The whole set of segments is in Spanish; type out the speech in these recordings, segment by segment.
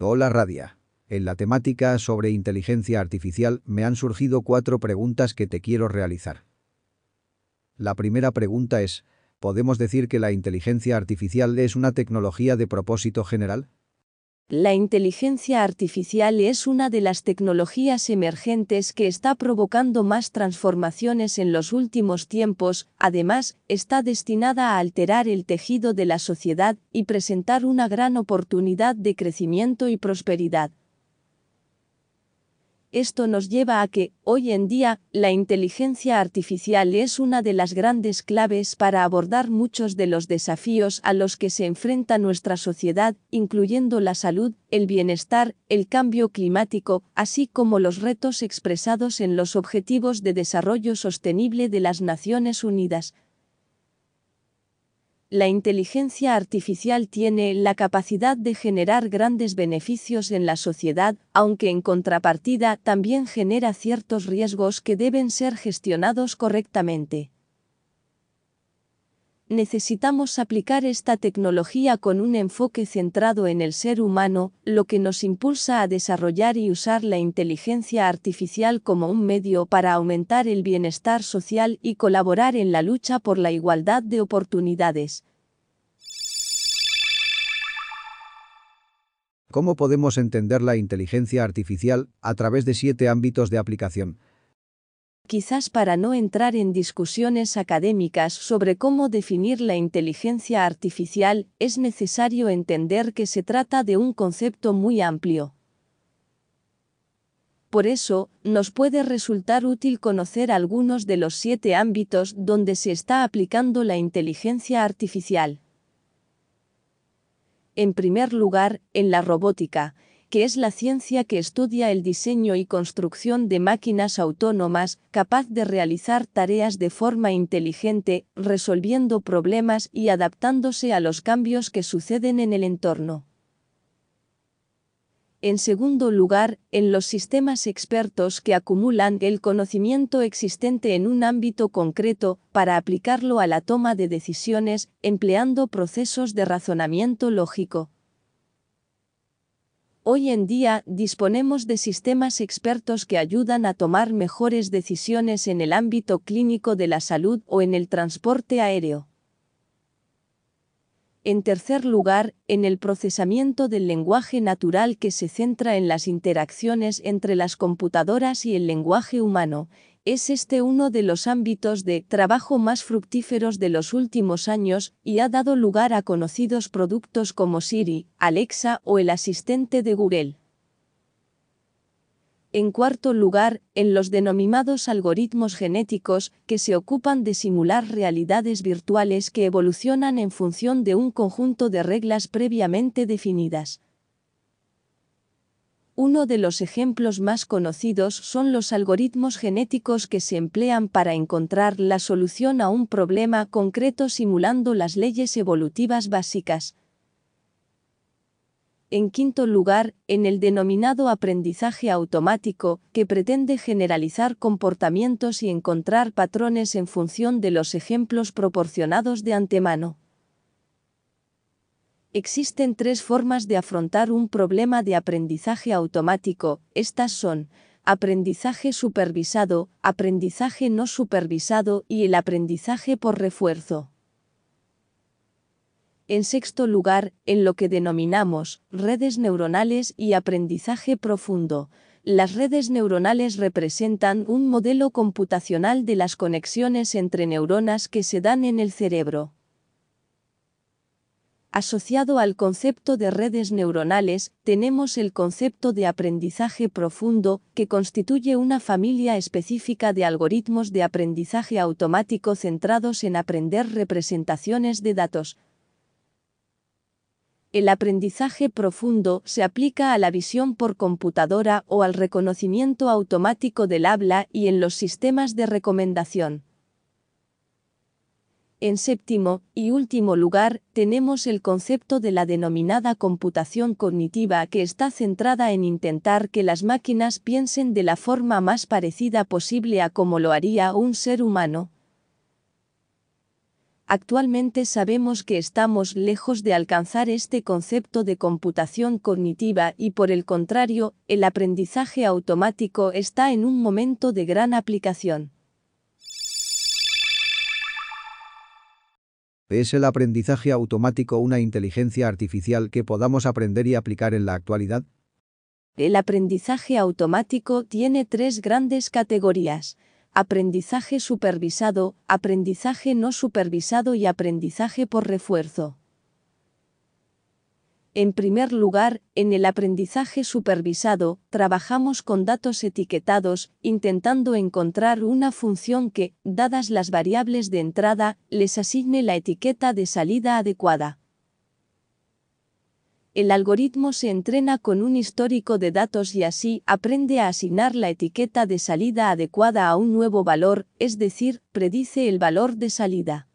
Hola Radia. En la temática sobre inteligencia artificial me han surgido cuatro preguntas que te quiero realizar. La primera pregunta es, ¿podemos decir que la inteligencia artificial es una tecnología de propósito general? La inteligencia artificial es una de las tecnologías emergentes que está provocando más transformaciones en los últimos tiempos, además, está destinada a alterar el tejido de la sociedad y presentar una gran oportunidad de crecimiento y prosperidad. Esto nos lleva a que, hoy en día, la inteligencia artificial es una de las grandes claves para abordar muchos de los desafíos a los que se enfrenta nuestra sociedad, incluyendo la salud, el bienestar, el cambio climático, así como los retos expresados en los Objetivos de Desarrollo Sostenible de las Naciones Unidas, la inteligencia artificial tiene la capacidad de generar grandes beneficios en la sociedad, aunque en contrapartida también genera ciertos riesgos que deben ser gestionados correctamente. Necesitamos aplicar esta tecnología con un enfoque centrado en el ser humano, lo que nos impulsa a desarrollar y usar la inteligencia artificial como un medio para aumentar el bienestar social y colaborar en la lucha por la igualdad de oportunidades. ¿Cómo podemos entender la inteligencia artificial a través de siete ámbitos de aplicación? Quizás para no entrar en discusiones académicas sobre cómo definir la inteligencia artificial, es necesario entender que se trata de un concepto muy amplio. Por eso, nos puede resultar útil conocer algunos de los siete ámbitos donde se está aplicando la inteligencia artificial. En primer lugar, en la robótica, que es la ciencia que estudia el diseño y construcción de máquinas autónomas capaz de realizar tareas de forma inteligente, resolviendo problemas y adaptándose a los cambios que suceden en el entorno. En segundo lugar, en los sistemas expertos que acumulan el conocimiento existente en un ámbito concreto para aplicarlo a la toma de decisiones, empleando procesos de razonamiento lógico. Hoy en día disponemos de sistemas expertos que ayudan a tomar mejores decisiones en el ámbito clínico de la salud o en el transporte aéreo. En tercer lugar, en el procesamiento del lenguaje natural que se centra en las interacciones entre las computadoras y el lenguaje humano, es este uno de los ámbitos de trabajo más fructíferos de los últimos años y ha dado lugar a conocidos productos como Siri, Alexa o el asistente de Google. En cuarto lugar, en los denominados algoritmos genéticos, que se ocupan de simular realidades virtuales que evolucionan en función de un conjunto de reglas previamente definidas. Uno de los ejemplos más conocidos son los algoritmos genéticos que se emplean para encontrar la solución a un problema concreto simulando las leyes evolutivas básicas. En quinto lugar, en el denominado aprendizaje automático, que pretende generalizar comportamientos y encontrar patrones en función de los ejemplos proporcionados de antemano. Existen tres formas de afrontar un problema de aprendizaje automático, estas son, aprendizaje supervisado, aprendizaje no supervisado y el aprendizaje por refuerzo. En sexto lugar, en lo que denominamos redes neuronales y aprendizaje profundo. Las redes neuronales representan un modelo computacional de las conexiones entre neuronas que se dan en el cerebro. Asociado al concepto de redes neuronales, tenemos el concepto de aprendizaje profundo, que constituye una familia específica de algoritmos de aprendizaje automático centrados en aprender representaciones de datos, el aprendizaje profundo se aplica a la visión por computadora o al reconocimiento automático del habla y en los sistemas de recomendación. En séptimo y último lugar, tenemos el concepto de la denominada computación cognitiva que está centrada en intentar que las máquinas piensen de la forma más parecida posible a como lo haría un ser humano, Actualmente sabemos que estamos lejos de alcanzar este concepto de computación cognitiva y por el contrario, el aprendizaje automático está en un momento de gran aplicación. ¿Es el aprendizaje automático una inteligencia artificial que podamos aprender y aplicar en la actualidad? El aprendizaje automático tiene tres grandes categorías aprendizaje supervisado, aprendizaje no supervisado y aprendizaje por refuerzo. En primer lugar, en el aprendizaje supervisado, trabajamos con datos etiquetados, intentando encontrar una función que, dadas las variables de entrada, les asigne la etiqueta de salida adecuada el algoritmo se entrena con un histórico de datos y así aprende a asignar la etiqueta de salida adecuada a un nuevo valor, es decir, predice el valor de salida.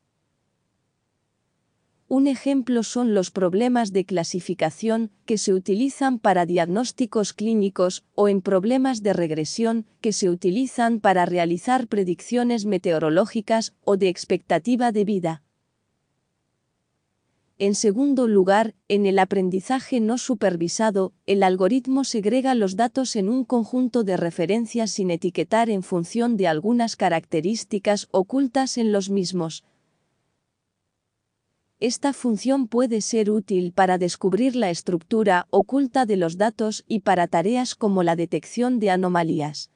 Un ejemplo son los problemas de clasificación que se utilizan para diagnósticos clínicos o en problemas de regresión que se utilizan para realizar predicciones meteorológicas o de expectativa de vida. En segundo lugar, en el aprendizaje no supervisado, el algoritmo segrega los datos en un conjunto de referencias sin etiquetar en función de algunas características ocultas en los mismos. Esta función puede ser útil para descubrir la estructura oculta de los datos y para tareas como la detección de anomalías.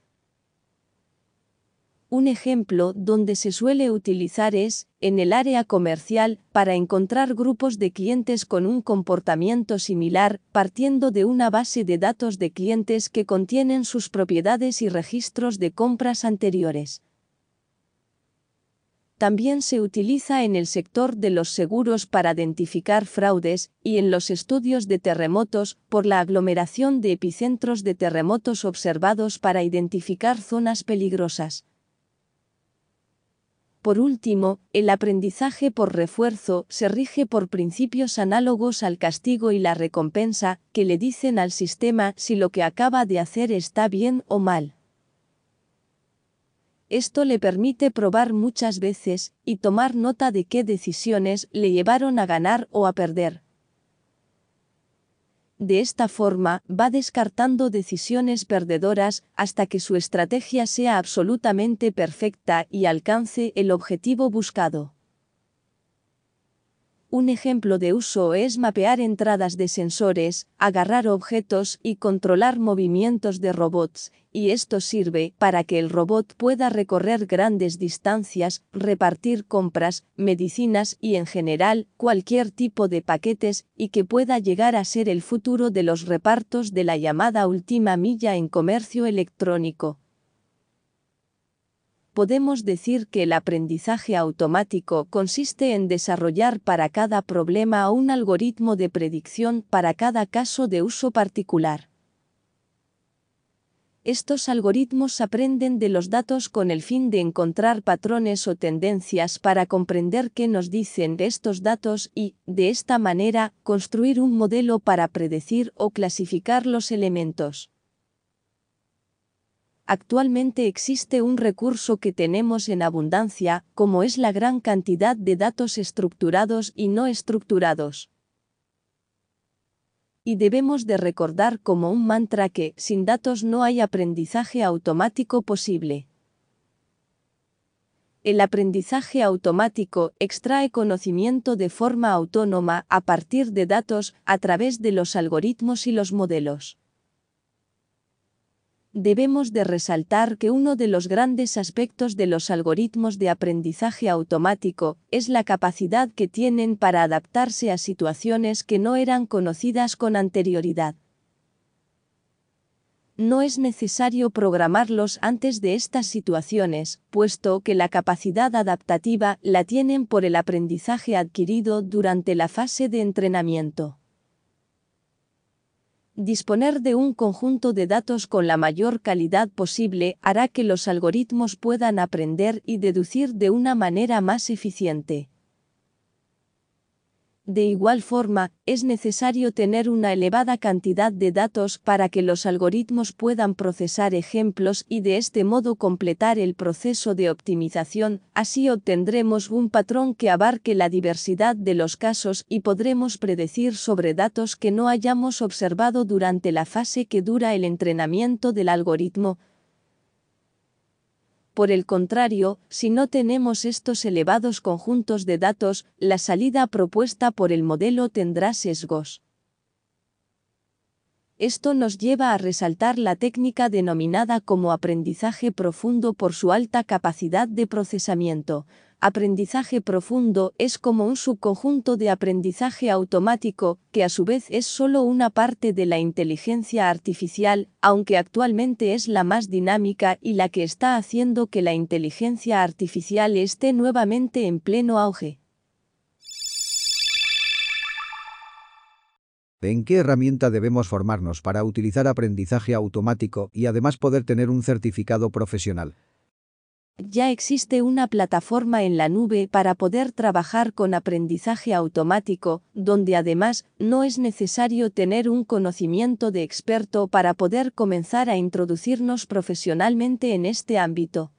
Un ejemplo donde se suele utilizar es, en el área comercial, para encontrar grupos de clientes con un comportamiento similar, partiendo de una base de datos de clientes que contienen sus propiedades y registros de compras anteriores. También se utiliza en el sector de los seguros para identificar fraudes y en los estudios de terremotos por la aglomeración de epicentros de terremotos observados para identificar zonas peligrosas. Por último, el aprendizaje por refuerzo se rige por principios análogos al castigo y la recompensa, que le dicen al sistema si lo que acaba de hacer está bien o mal. Esto le permite probar muchas veces y tomar nota de qué decisiones le llevaron a ganar o a perder. De esta forma, va descartando decisiones perdedoras hasta que su estrategia sea absolutamente perfecta y alcance el objetivo buscado. Un ejemplo de uso es mapear entradas de sensores, agarrar objetos y controlar movimientos de robots, y esto sirve para que el robot pueda recorrer grandes distancias, repartir compras, medicinas y en general cualquier tipo de paquetes y que pueda llegar a ser el futuro de los repartos de la llamada última milla en comercio electrónico podemos decir que el aprendizaje automático consiste en desarrollar para cada problema un algoritmo de predicción para cada caso de uso particular. Estos algoritmos aprenden de los datos con el fin de encontrar patrones o tendencias para comprender qué nos dicen estos datos y, de esta manera, construir un modelo para predecir o clasificar los elementos. Actualmente existe un recurso que tenemos en abundancia, como es la gran cantidad de datos estructurados y no estructurados. Y debemos de recordar como un mantra que, sin datos no hay aprendizaje automático posible. El aprendizaje automático extrae conocimiento de forma autónoma a partir de datos a través de los algoritmos y los modelos debemos de resaltar que uno de los grandes aspectos de los algoritmos de aprendizaje automático es la capacidad que tienen para adaptarse a situaciones que no eran conocidas con anterioridad. No es necesario programarlos antes de estas situaciones, puesto que la capacidad adaptativa la tienen por el aprendizaje adquirido durante la fase de entrenamiento. Disponer de un conjunto de datos con la mayor calidad posible hará que los algoritmos puedan aprender y deducir de una manera más eficiente. De igual forma, es necesario tener una elevada cantidad de datos para que los algoritmos puedan procesar ejemplos y de este modo completar el proceso de optimización, así obtendremos un patrón que abarque la diversidad de los casos y podremos predecir sobre datos que no hayamos observado durante la fase que dura el entrenamiento del algoritmo, por el contrario, si no tenemos estos elevados conjuntos de datos, la salida propuesta por el modelo tendrá sesgos. Esto nos lleva a resaltar la técnica denominada como aprendizaje profundo por su alta capacidad de procesamiento, Aprendizaje profundo es como un subconjunto de aprendizaje automático, que a su vez es solo una parte de la inteligencia artificial, aunque actualmente es la más dinámica y la que está haciendo que la inteligencia artificial esté nuevamente en pleno auge. ¿En qué herramienta debemos formarnos para utilizar aprendizaje automático y además poder tener un certificado profesional? Ya existe una plataforma en la nube para poder trabajar con aprendizaje automático, donde además no es necesario tener un conocimiento de experto para poder comenzar a introducirnos profesionalmente en este ámbito.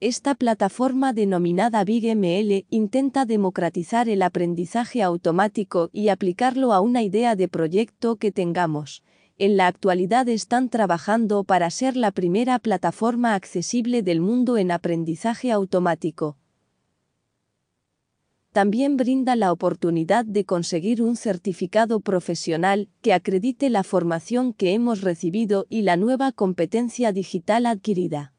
Esta plataforma denominada BigML intenta democratizar el aprendizaje automático y aplicarlo a una idea de proyecto que tengamos en la actualidad están trabajando para ser la primera plataforma accesible del mundo en aprendizaje automático. También brinda la oportunidad de conseguir un certificado profesional que acredite la formación que hemos recibido y la nueva competencia digital adquirida.